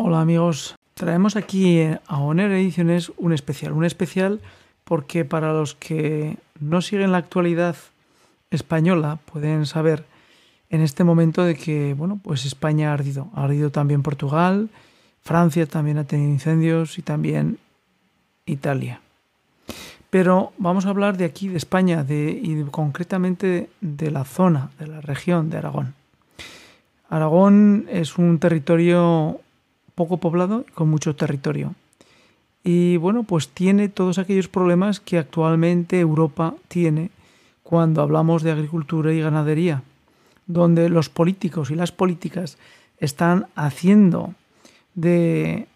Hola amigos, traemos aquí a Oner Ediciones un especial, un especial porque para los que no siguen la actualidad española pueden saber en este momento de que bueno, pues España ha ardido, ha ardido también Portugal, Francia también ha tenido incendios y también Italia. Pero vamos a hablar de aquí, de España, de, y concretamente de la zona, de la región de Aragón. Aragón es un territorio poco poblado y con mucho territorio. Y bueno, pues tiene todos aquellos problemas que actualmente Europa tiene cuando hablamos de agricultura y ganadería, donde los políticos y las políticas están haciendo de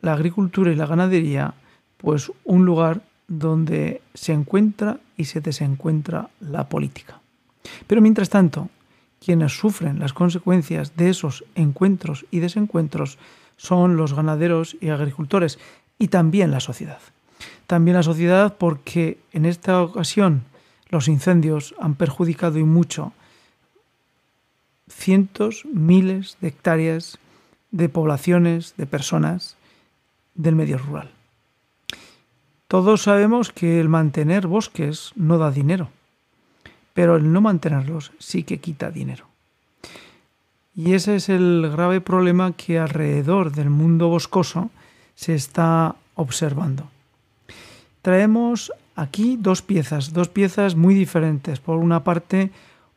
la agricultura y la ganadería pues un lugar donde se encuentra y se desencuentra la política. Pero mientras tanto, quienes sufren las consecuencias de esos encuentros y desencuentros son los ganaderos y agricultores y también la sociedad. También la sociedad porque en esta ocasión los incendios han perjudicado y mucho cientos, miles de hectáreas de poblaciones, de personas del medio rural. Todos sabemos que el mantener bosques no da dinero, pero el no mantenerlos sí que quita dinero. Y ese es el grave problema que alrededor del mundo boscoso se está observando. Traemos aquí dos piezas, dos piezas muy diferentes. Por una parte,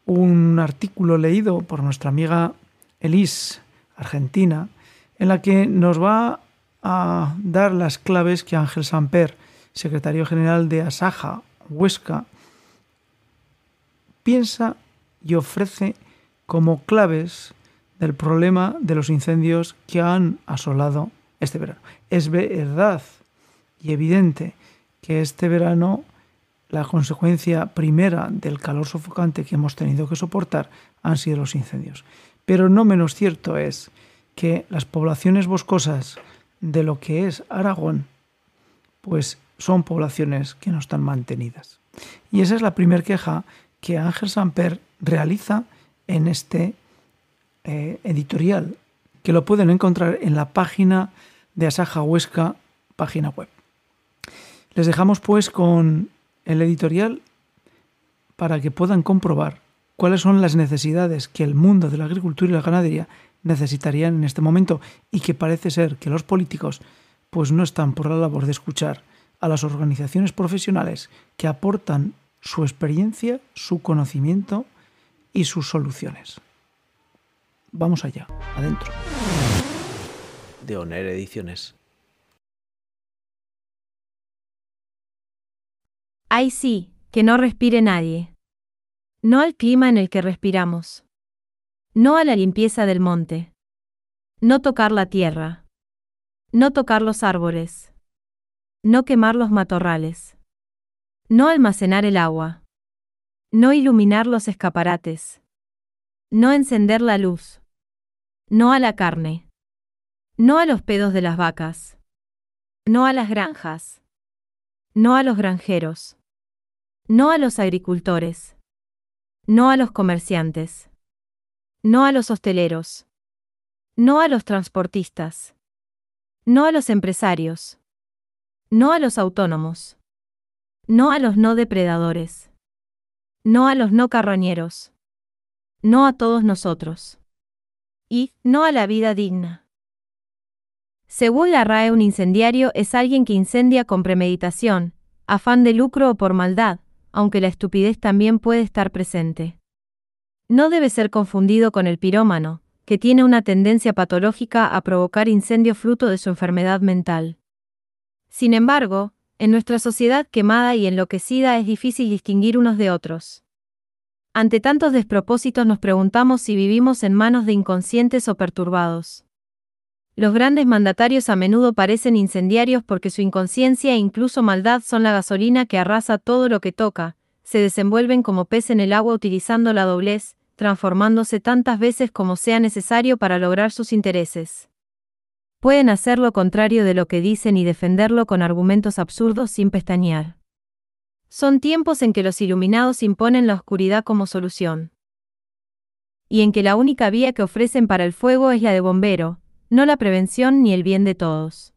un artículo leído por nuestra amiga Elise, argentina, en la que nos va a dar las claves que Ángel Samper, secretario general de Asaja, Huesca, piensa y ofrece como claves del problema de los incendios que han asolado este verano. Es verdad y evidente que este verano la consecuencia primera del calor sofocante que hemos tenido que soportar han sido los incendios. Pero no menos cierto es que las poblaciones boscosas de lo que es Aragón, pues son poblaciones que no están mantenidas. Y esa es la primera queja que Ángel Samper realiza en este eh, editorial, que lo pueden encontrar en la página de Asaja Huesca, página web. Les dejamos pues con el editorial para que puedan comprobar cuáles son las necesidades que el mundo de la agricultura y la ganadería necesitarían en este momento y que parece ser que los políticos pues no están por la labor de escuchar a las organizaciones profesionales que aportan su experiencia, su conocimiento y sus soluciones. Vamos allá, adentro. De Oner Ediciones. Ay sí, que no respire nadie. No al clima en el que respiramos. No a la limpieza del monte. No tocar la tierra. No tocar los árboles no quemar los matorrales. No almacenar el agua. No iluminar los escaparates. No encender la luz. No a la carne. No a los pedos de las vacas. No a las granjas. No a los granjeros. No a los agricultores. No a los comerciantes. No a los hosteleros. No a los transportistas. No a los empresarios. No a los autónomos. No a los no depredadores. No a los no carroñeros. No a todos nosotros. Y, no a la vida digna. Según la RAE, un incendiario es alguien que incendia con premeditación, afán de lucro o por maldad, aunque la estupidez también puede estar presente. No debe ser confundido con el pirómano, que tiene una tendencia patológica a provocar incendio fruto de su enfermedad mental. Sin embargo, en nuestra sociedad quemada y enloquecida es difícil distinguir unos de otros. Ante tantos despropósitos nos preguntamos si vivimos en manos de inconscientes o perturbados. Los grandes mandatarios a menudo parecen incendiarios porque su inconsciencia e incluso maldad son la gasolina que arrasa todo lo que toca, se desenvuelven como pez en el agua utilizando la doblez, transformándose tantas veces como sea necesario para lograr sus intereses pueden hacer lo contrario de lo que dicen y defenderlo con argumentos absurdos sin pestañear. Son tiempos en que los iluminados imponen la oscuridad como solución. Y en que la única vía que ofrecen para el fuego es la de bombero, no la prevención ni el bien de todos.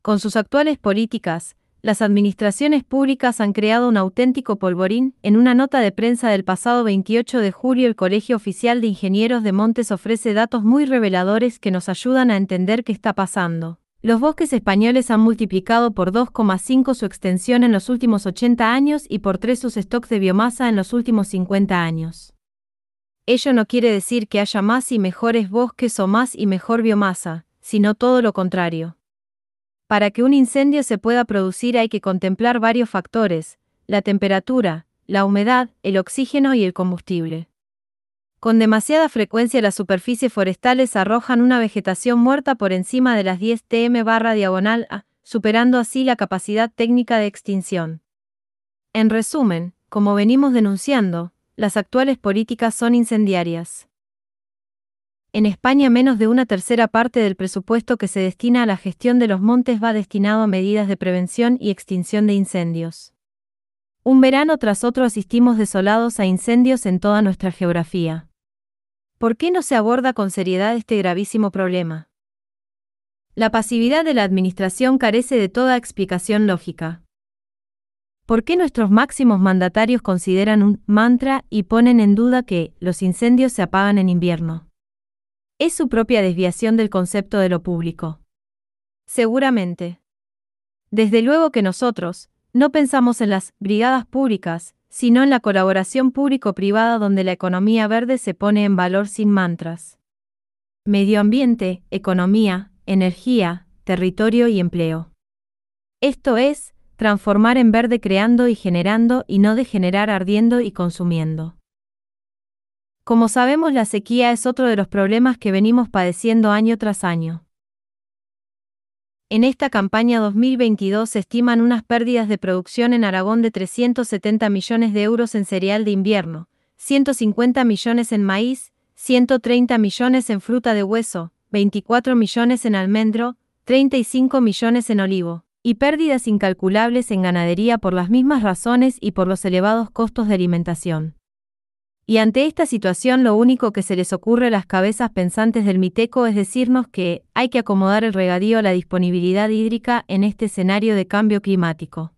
Con sus actuales políticas, las administraciones públicas han creado un auténtico polvorín. En una nota de prensa del pasado 28 de julio, el Colegio Oficial de Ingenieros de Montes ofrece datos muy reveladores que nos ayudan a entender qué está pasando. Los bosques españoles han multiplicado por 2,5 su extensión en los últimos 80 años y por 3 sus stocks de biomasa en los últimos 50 años. Ello no quiere decir que haya más y mejores bosques o más y mejor biomasa, sino todo lo contrario. Para que un incendio se pueda producir hay que contemplar varios factores, la temperatura, la humedad, el oxígeno y el combustible. Con demasiada frecuencia las superficies forestales arrojan una vegetación muerta por encima de las 10 tm barra diagonal A, superando así la capacidad técnica de extinción. En resumen, como venimos denunciando, las actuales políticas son incendiarias. En España menos de una tercera parte del presupuesto que se destina a la gestión de los montes va destinado a medidas de prevención y extinción de incendios. Un verano tras otro asistimos desolados a incendios en toda nuestra geografía. ¿Por qué no se aborda con seriedad este gravísimo problema? La pasividad de la Administración carece de toda explicación lógica. ¿Por qué nuestros máximos mandatarios consideran un mantra y ponen en duda que los incendios se apagan en invierno? Es su propia desviación del concepto de lo público. Seguramente. Desde luego que nosotros, no pensamos en las brigadas públicas, sino en la colaboración público-privada donde la economía verde se pone en valor sin mantras. Medio ambiente, economía, energía, territorio y empleo. Esto es, transformar en verde creando y generando y no degenerar ardiendo y consumiendo. Como sabemos, la sequía es otro de los problemas que venimos padeciendo año tras año. En esta campaña 2022 se estiman unas pérdidas de producción en Aragón de 370 millones de euros en cereal de invierno, 150 millones en maíz, 130 millones en fruta de hueso, 24 millones en almendro, 35 millones en olivo, y pérdidas incalculables en ganadería por las mismas razones y por los elevados costos de alimentación. Y ante esta situación lo único que se les ocurre a las cabezas pensantes del Miteco es decirnos que hay que acomodar el regadío a la disponibilidad hídrica en este escenario de cambio climático.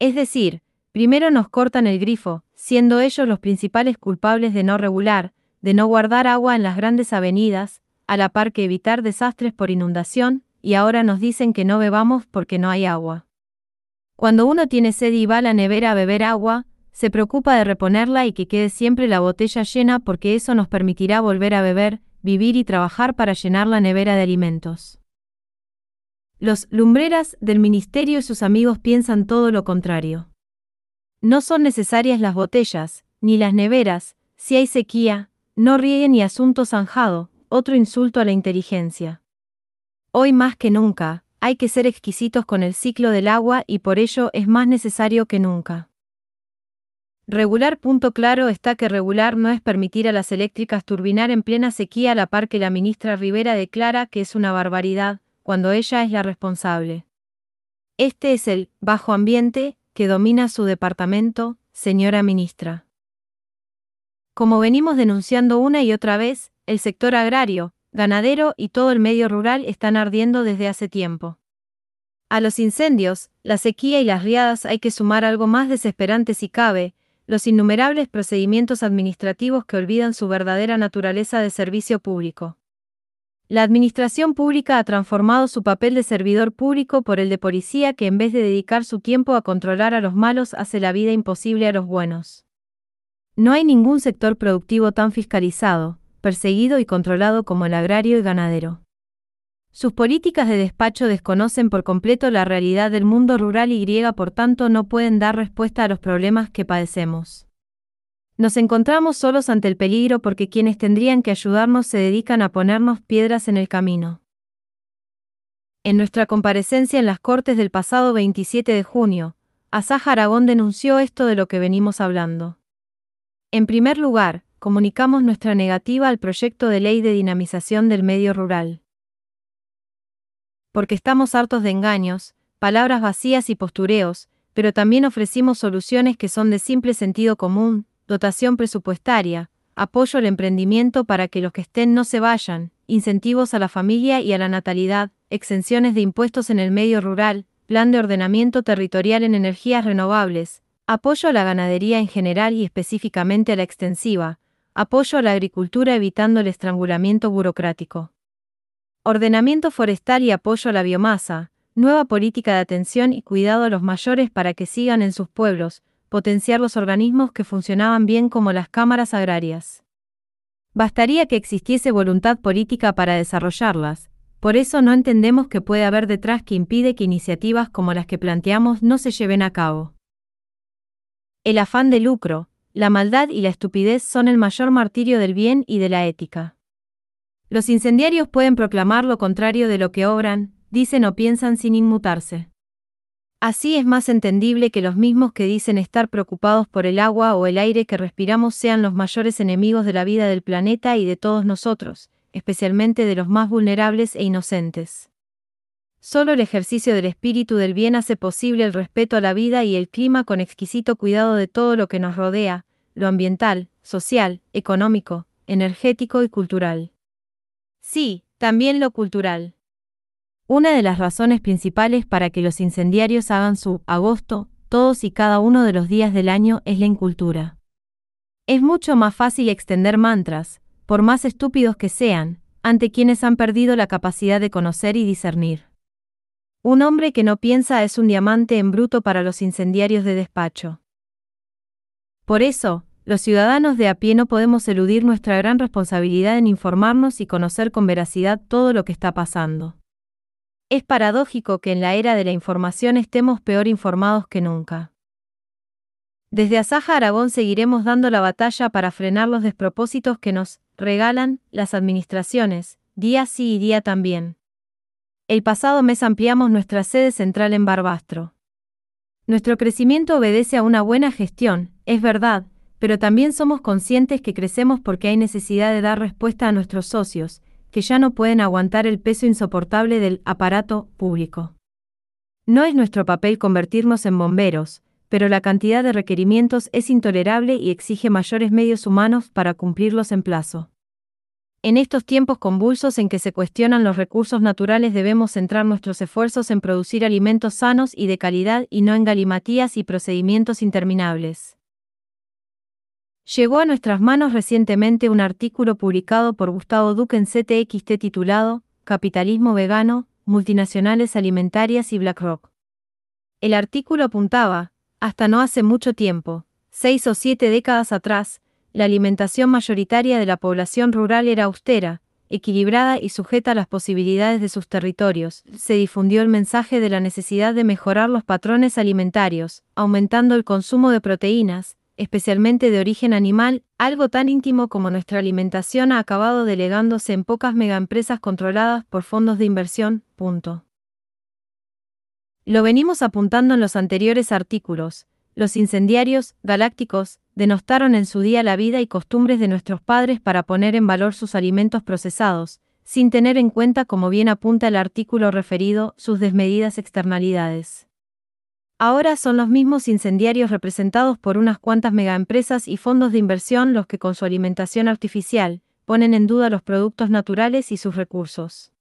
Es decir, primero nos cortan el grifo, siendo ellos los principales culpables de no regular, de no guardar agua en las grandes avenidas, a la par que evitar desastres por inundación, y ahora nos dicen que no bebamos porque no hay agua. Cuando uno tiene sed y va a la nevera a beber agua, se preocupa de reponerla y que quede siempre la botella llena porque eso nos permitirá volver a beber, vivir y trabajar para llenar la nevera de alimentos. Los lumbreras del ministerio y sus amigos piensan todo lo contrario. No son necesarias las botellas, ni las neveras, si hay sequía, no rieguen ni asunto zanjado, otro insulto a la inteligencia. Hoy más que nunca, hay que ser exquisitos con el ciclo del agua y por ello es más necesario que nunca. Regular. Punto claro está que regular no es permitir a las eléctricas turbinar en plena sequía a la par que la ministra Rivera declara que es una barbaridad, cuando ella es la responsable. Este es el bajo ambiente que domina su departamento, señora ministra. Como venimos denunciando una y otra vez, el sector agrario, ganadero y todo el medio rural están ardiendo desde hace tiempo. A los incendios, la sequía y las riadas hay que sumar algo más desesperante si cabe, los innumerables procedimientos administrativos que olvidan su verdadera naturaleza de servicio público. La administración pública ha transformado su papel de servidor público por el de policía que en vez de dedicar su tiempo a controlar a los malos hace la vida imposible a los buenos. No hay ningún sector productivo tan fiscalizado, perseguido y controlado como el agrario y ganadero. Sus políticas de despacho desconocen por completo la realidad del mundo rural y griega, por tanto no pueden dar respuesta a los problemas que padecemos. Nos encontramos solos ante el peligro porque quienes tendrían que ayudarnos se dedican a ponernos piedras en el camino. En nuestra comparecencia en las Cortes del pasado 27 de junio, Asaja Aragón denunció esto de lo que venimos hablando. En primer lugar, comunicamos nuestra negativa al proyecto de ley de dinamización del medio rural porque estamos hartos de engaños, palabras vacías y postureos, pero también ofrecimos soluciones que son de simple sentido común, dotación presupuestaria, apoyo al emprendimiento para que los que estén no se vayan, incentivos a la familia y a la natalidad, exenciones de impuestos en el medio rural, plan de ordenamiento territorial en energías renovables, apoyo a la ganadería en general y específicamente a la extensiva, apoyo a la agricultura evitando el estrangulamiento burocrático. Ordenamiento forestal y apoyo a la biomasa, nueva política de atención y cuidado a los mayores para que sigan en sus pueblos, potenciar los organismos que funcionaban bien como las cámaras agrarias. Bastaría que existiese voluntad política para desarrollarlas, por eso no entendemos que puede haber detrás que impide que iniciativas como las que planteamos no se lleven a cabo. El afán de lucro, la maldad y la estupidez son el mayor martirio del bien y de la ética. Los incendiarios pueden proclamar lo contrario de lo que obran, dicen o piensan sin inmutarse. Así es más entendible que los mismos que dicen estar preocupados por el agua o el aire que respiramos sean los mayores enemigos de la vida del planeta y de todos nosotros, especialmente de los más vulnerables e inocentes. Solo el ejercicio del espíritu del bien hace posible el respeto a la vida y el clima con exquisito cuidado de todo lo que nos rodea, lo ambiental, social, económico, energético y cultural. Sí, también lo cultural. Una de las razones principales para que los incendiarios hagan su agosto todos y cada uno de los días del año es la incultura. Es mucho más fácil extender mantras, por más estúpidos que sean, ante quienes han perdido la capacidad de conocer y discernir. Un hombre que no piensa es un diamante en bruto para los incendiarios de despacho. Por eso, los ciudadanos de a pie no podemos eludir nuestra gran responsabilidad en informarnos y conocer con veracidad todo lo que está pasando. Es paradójico que en la era de la información estemos peor informados que nunca. Desde Asaja Aragón seguiremos dando la batalla para frenar los despropósitos que nos regalan las administraciones, día sí y día también. El pasado mes ampliamos nuestra sede central en Barbastro. Nuestro crecimiento obedece a una buena gestión, es verdad, pero también somos conscientes que crecemos porque hay necesidad de dar respuesta a nuestros socios, que ya no pueden aguantar el peso insoportable del aparato público. No es nuestro papel convertirnos en bomberos, pero la cantidad de requerimientos es intolerable y exige mayores medios humanos para cumplirlos en plazo. En estos tiempos convulsos en que se cuestionan los recursos naturales debemos centrar nuestros esfuerzos en producir alimentos sanos y de calidad y no en galimatías y procedimientos interminables. Llegó a nuestras manos recientemente un artículo publicado por Gustavo Duque en CTXT titulado Capitalismo vegano, multinacionales alimentarias y BlackRock. El artículo apuntaba, hasta no hace mucho tiempo, seis o siete décadas atrás, la alimentación mayoritaria de la población rural era austera, equilibrada y sujeta a las posibilidades de sus territorios. Se difundió el mensaje de la necesidad de mejorar los patrones alimentarios, aumentando el consumo de proteínas, especialmente de origen animal, algo tan íntimo como nuestra alimentación ha acabado delegándose en pocas megaempresas controladas por fondos de inversión. Punto. Lo venimos apuntando en los anteriores artículos. Los incendiarios, galácticos, denostaron en su día la vida y costumbres de nuestros padres para poner en valor sus alimentos procesados, sin tener en cuenta, como bien apunta el artículo referido, sus desmedidas externalidades. Ahora son los mismos incendiarios representados por unas cuantas megaempresas y fondos de inversión los que con su alimentación artificial ponen en duda los productos naturales y sus recursos.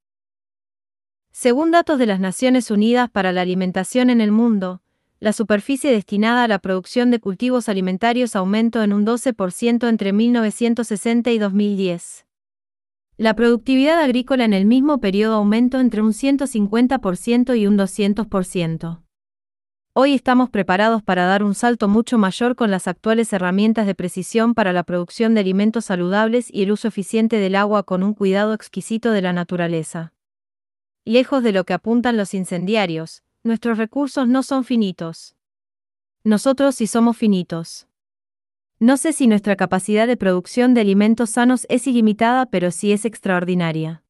Según datos de las Naciones Unidas para la Alimentación en el Mundo, la superficie destinada a la producción de cultivos alimentarios aumentó en un 12% entre 1960 y 2010. La productividad agrícola en el mismo periodo aumentó entre un 150% y un 200%. Hoy estamos preparados para dar un salto mucho mayor con las actuales herramientas de precisión para la producción de alimentos saludables y el uso eficiente del agua con un cuidado exquisito de la naturaleza. Lejos de lo que apuntan los incendiarios, nuestros recursos no son finitos. Nosotros sí somos finitos. No sé si nuestra capacidad de producción de alimentos sanos es ilimitada, pero sí es extraordinaria.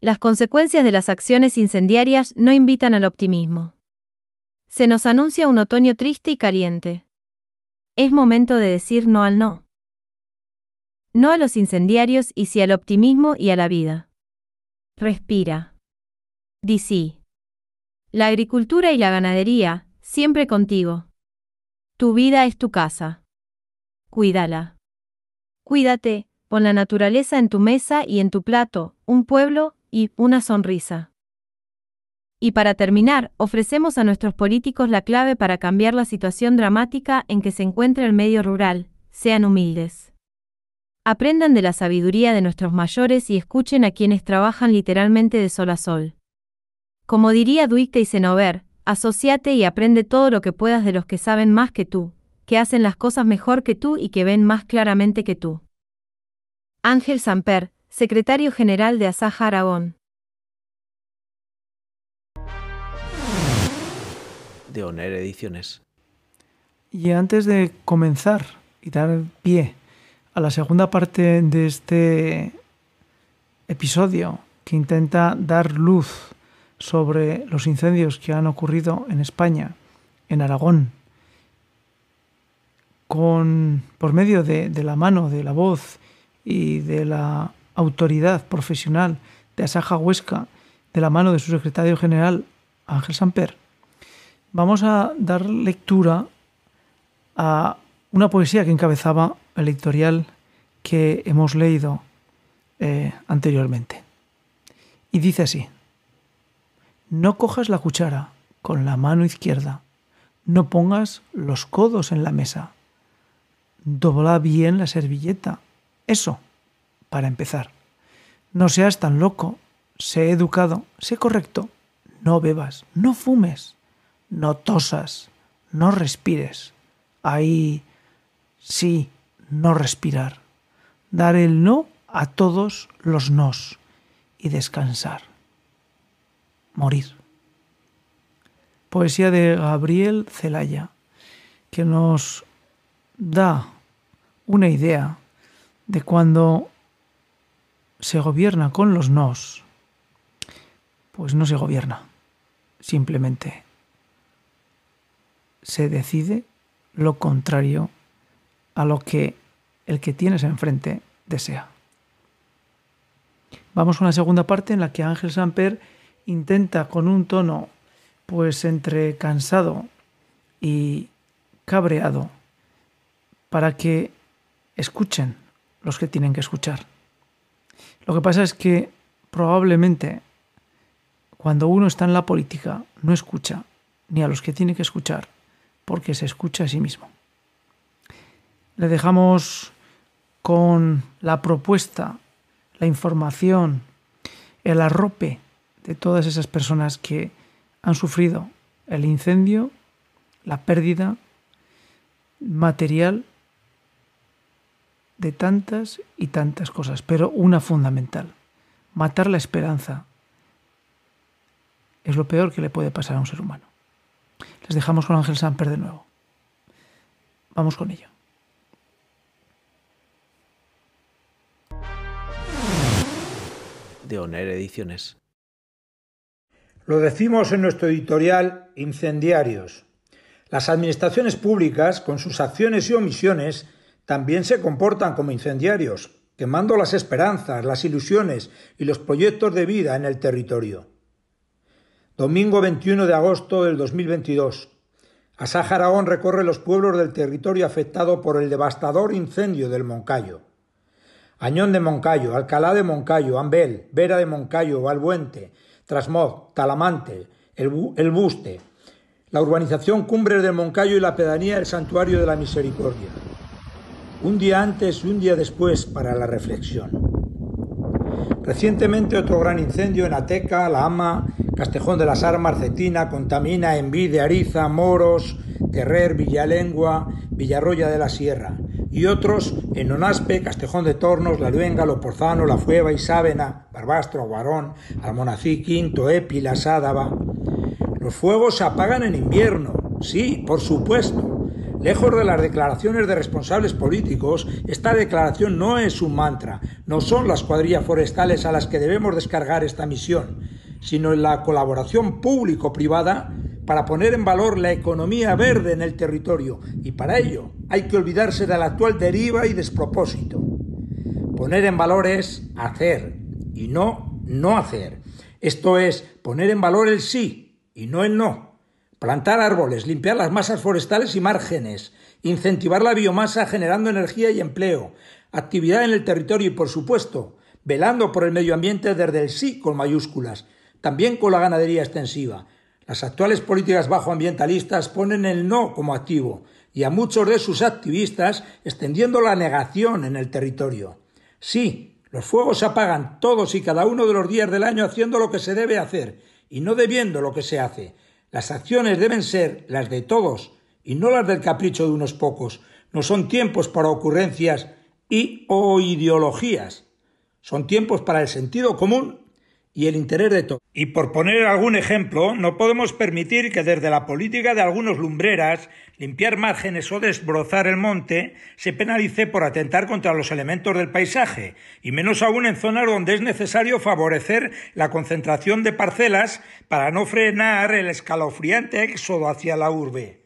Las consecuencias de las acciones incendiarias no invitan al optimismo. Se nos anuncia un otoño triste y caliente. Es momento de decir no al no. No a los incendiarios y sí al optimismo y a la vida. Respira. Di. La agricultura y la ganadería, siempre contigo. Tu vida es tu casa. Cuídala. Cuídate, pon la naturaleza en tu mesa y en tu plato, un pueblo y una sonrisa. Y para terminar, ofrecemos a nuestros políticos la clave para cambiar la situación dramática en que se encuentra el medio rural, sean humildes. Aprendan de la sabiduría de nuestros mayores y escuchen a quienes trabajan literalmente de sol a sol. Como diría Duicte y Senover, asociate y aprende todo lo que puedas de los que saben más que tú, que hacen las cosas mejor que tú y que ven más claramente que tú. Ángel Samper, secretario general de Asaja Aragón. De Oner Ediciones. Y antes de comenzar y dar pie a la segunda parte de este episodio que intenta dar luz sobre los incendios que han ocurrido en España, en Aragón, con, por medio de, de la mano, de la voz y de la autoridad profesional de Asaja Huesca, de la mano de su secretario general Ángel Samper, vamos a dar lectura a una poesía que encabezaba el editorial que hemos leído eh, anteriormente. Y dice así, no cojas la cuchara con la mano izquierda, no pongas los codos en la mesa, dobla bien la servilleta, eso, para empezar. No seas tan loco, sé educado, sé correcto, no bebas, no fumes, no tosas, no respires. Ahí sí, no respirar. Dar el no a todos los nos y descansar. Morir. Poesía de Gabriel Celaya, que nos da una idea de cuando se gobierna con los nos, pues no se gobierna, simplemente se decide lo contrario a lo que el que tienes enfrente desea. Vamos a una segunda parte en la que Ángel Samper intenta con un tono pues entre cansado y cabreado para que escuchen los que tienen que escuchar. Lo que pasa es que probablemente cuando uno está en la política no escucha ni a los que tiene que escuchar porque se escucha a sí mismo. Le dejamos con la propuesta, la información, el arrope de todas esas personas que han sufrido el incendio, la pérdida material de tantas y tantas cosas, pero una fundamental, matar la esperanza es lo peor que le puede pasar a un ser humano. Les dejamos con Ángel Samper de nuevo. Vamos con ello. De Oner Ediciones. Lo decimos en nuestro editorial Incendiarios. Las administraciones públicas, con sus acciones y omisiones, también se comportan como incendiarios, quemando las esperanzas, las ilusiones y los proyectos de vida en el territorio. Domingo 21 de agosto del 2022. Asaja Aragón recorre los pueblos del territorio afectado por el devastador incendio del Moncayo. Añón de Moncayo, Alcalá de Moncayo, Ambel, Vera de Moncayo, Valbuente, Trasmoz, Talamante, el, el Buste, la urbanización Cumbres de Moncayo y la pedanía del Santuario de la Misericordia. Un día antes y un día después para la reflexión. Recientemente otro gran incendio en Ateca, La Ama, Castejón de las Armas, Cetina, Contamina, Envide, Ariza, Moros, Terrer, Villalengua, Villarroya de la Sierra, y otros en Onaspe, Castejón de Tornos, La Luenga, Loporzano, La Fueva, Isávena, Barbastro, Guarón, Almonací, Quinto, Epi, La Sádava. Los fuegos se apagan en invierno, sí, por supuesto. Lejos de las declaraciones de responsables políticos, esta declaración no es un mantra, no son las cuadrillas forestales a las que debemos descargar esta misión, sino en la colaboración público-privada para poner en valor la economía verde en el territorio y para ello hay que olvidarse de la actual deriva y despropósito. Poner en valor es hacer y no no hacer. Esto es poner en valor el sí y no el no. Plantar árboles, limpiar las masas forestales y márgenes, incentivar la biomasa generando energía y empleo, actividad en el territorio y, por supuesto, velando por el medio ambiente desde el sí con mayúsculas, también con la ganadería extensiva. Las actuales políticas bajoambientalistas ponen el no como activo y a muchos de sus activistas extendiendo la negación en el territorio. Sí, los fuegos se apagan todos y cada uno de los días del año haciendo lo que se debe hacer y no debiendo lo que se hace. Las acciones deben ser las de todos y no las del capricho de unos pocos. No son tiempos para ocurrencias y o ideologías. Son tiempos para el sentido común y el interés de. Y por poner algún ejemplo, no podemos permitir que desde la política de algunos lumbreras, limpiar márgenes o desbrozar el monte, se penalice por atentar contra los elementos del paisaje, y menos aún en zonas donde es necesario favorecer la concentración de parcelas para no frenar el escalofriante éxodo hacia la urbe.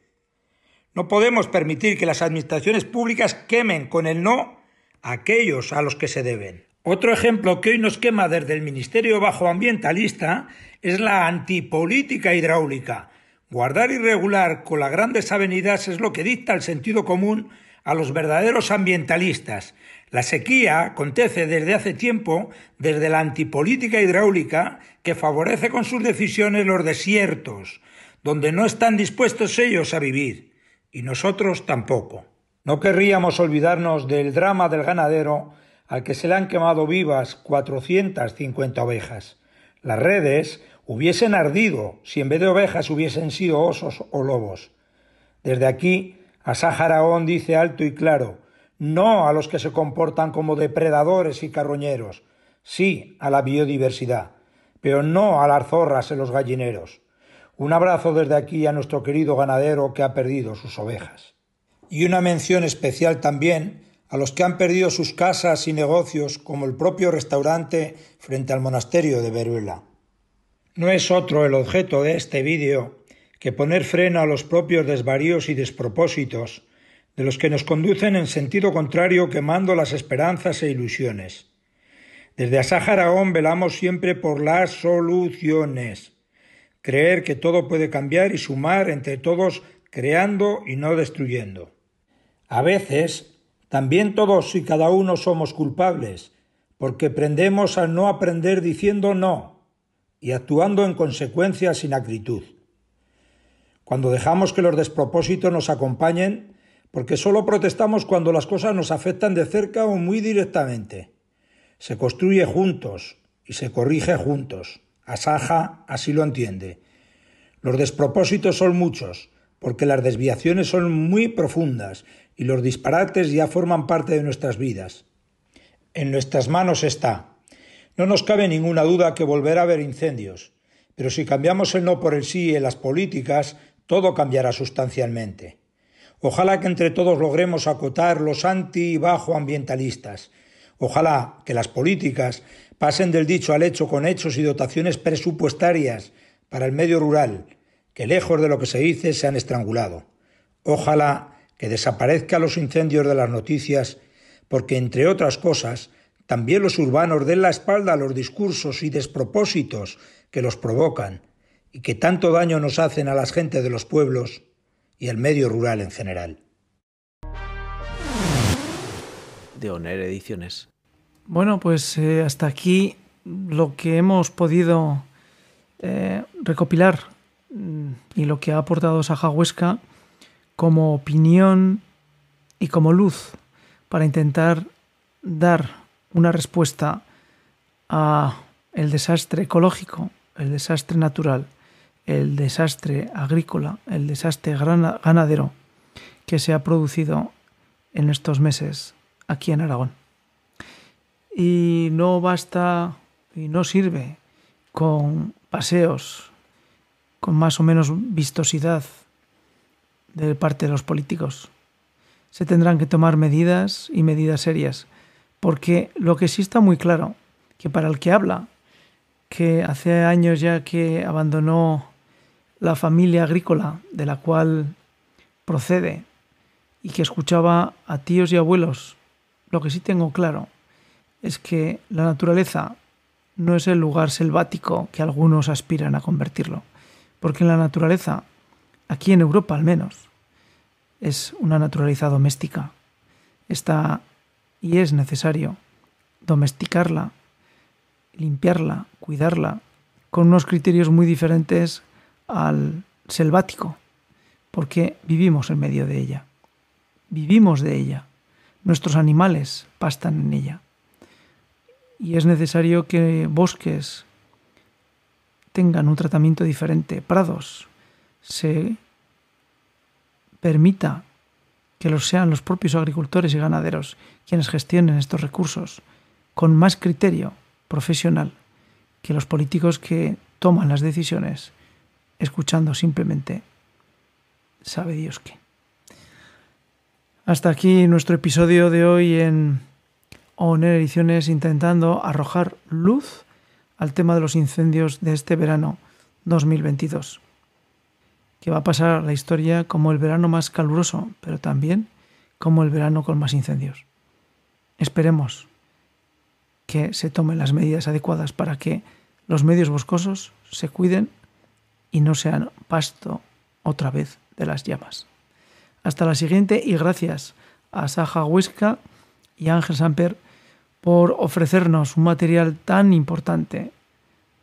No podemos permitir que las administraciones públicas quemen con el no aquellos a los que se deben. Otro ejemplo que hoy nos quema desde el Ministerio Bajo Ambientalista es la antipolítica hidráulica. Guardar y regular con las grandes avenidas es lo que dicta el sentido común a los verdaderos ambientalistas. La sequía acontece desde hace tiempo desde la antipolítica hidráulica que favorece con sus decisiones los desiertos, donde no están dispuestos ellos a vivir, y nosotros tampoco. No querríamos olvidarnos del drama del ganadero al que se le han quemado vivas 450 ovejas. Las redes hubiesen ardido si en vez de ovejas hubiesen sido osos o lobos. Desde aquí, Asaharaón dice alto y claro, no a los que se comportan como depredadores y carroñeros, sí a la biodiversidad, pero no a las zorras en los gallineros. Un abrazo desde aquí a nuestro querido ganadero que ha perdido sus ovejas. Y una mención especial también a los que han perdido sus casas y negocios, como el propio restaurante frente al monasterio de Veruela. No es otro el objeto de este vídeo que poner freno a los propios desvaríos y despropósitos de los que nos conducen en sentido contrario quemando las esperanzas e ilusiones. Desde Asaharaón velamos siempre por las soluciones. Creer que todo puede cambiar y sumar entre todos creando y no destruyendo. A veces también todos y cada uno somos culpables, porque prendemos al no aprender diciendo no y actuando en consecuencia sin acritud. Cuando dejamos que los despropósitos nos acompañen, porque solo protestamos cuando las cosas nos afectan de cerca o muy directamente. Se construye juntos y se corrige juntos. Asaja así lo entiende. Los despropósitos son muchos, porque las desviaciones son muy profundas y los disparates ya forman parte de nuestras vidas. En nuestras manos está. No nos cabe ninguna duda que volverá a haber incendios, pero si cambiamos el no por el sí en las políticas, todo cambiará sustancialmente. Ojalá que entre todos logremos acotar los anti y bajo ambientalistas. Ojalá que las políticas pasen del dicho al hecho con hechos y dotaciones presupuestarias para el medio rural, que lejos de lo que se dice se han estrangulado. Ojalá que desaparezcan los incendios de las noticias, porque, entre otras cosas, también los urbanos den la espalda a los discursos y despropósitos que los provocan y que tanto daño nos hacen a las gentes de los pueblos y al medio rural en general. De Oner Ediciones. Bueno, pues eh, hasta aquí lo que hemos podido eh, recopilar mm, y lo que ha aportado Saja Huesca como opinión y como luz para intentar dar una respuesta a el desastre ecológico, el desastre natural, el desastre agrícola, el desastre ganadero que se ha producido en estos meses aquí en Aragón. Y no basta y no sirve con paseos con más o menos vistosidad de parte de los políticos. Se tendrán que tomar medidas y medidas serias, porque lo que sí está muy claro, que para el que habla, que hace años ya que abandonó la familia agrícola de la cual procede y que escuchaba a tíos y abuelos, lo que sí tengo claro es que la naturaleza no es el lugar selvático que algunos aspiran a convertirlo, porque en la naturaleza, aquí en Europa al menos, es una naturaleza doméstica. Está y es necesario domesticarla, limpiarla, cuidarla, con unos criterios muy diferentes al selvático, porque vivimos en medio de ella, vivimos de ella, nuestros animales pastan en ella. Y es necesario que bosques tengan un tratamiento diferente, prados, se permita que los sean los propios agricultores y ganaderos quienes gestionen estos recursos con más criterio profesional que los políticos que toman las decisiones escuchando simplemente sabe Dios qué. Hasta aquí nuestro episodio de hoy en ONER Ediciones intentando arrojar luz al tema de los incendios de este verano 2022, que va a pasar a la historia como el verano más caluroso, pero también como el verano con más incendios. Esperemos que se tomen las medidas adecuadas para que los medios boscosos se cuiden y no sean pasto otra vez de las llamas. Hasta la siguiente y gracias a Saja Huesca y Ángel Samper por ofrecernos un material tan importante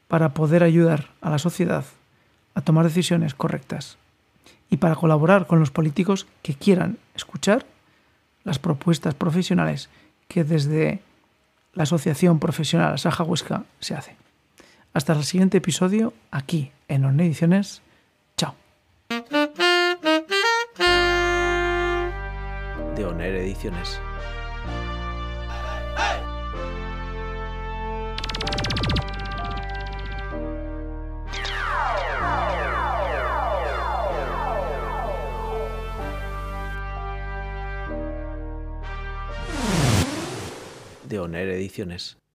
para poder ayudar a la sociedad a tomar decisiones correctas y para colaborar con los políticos que quieran escuchar las propuestas profesionales que desde la Asociación Profesional Saja Huesca se hace. Hasta el siguiente episodio aquí en ONE Ediciones. Chao. De Ediciones. Ediciones.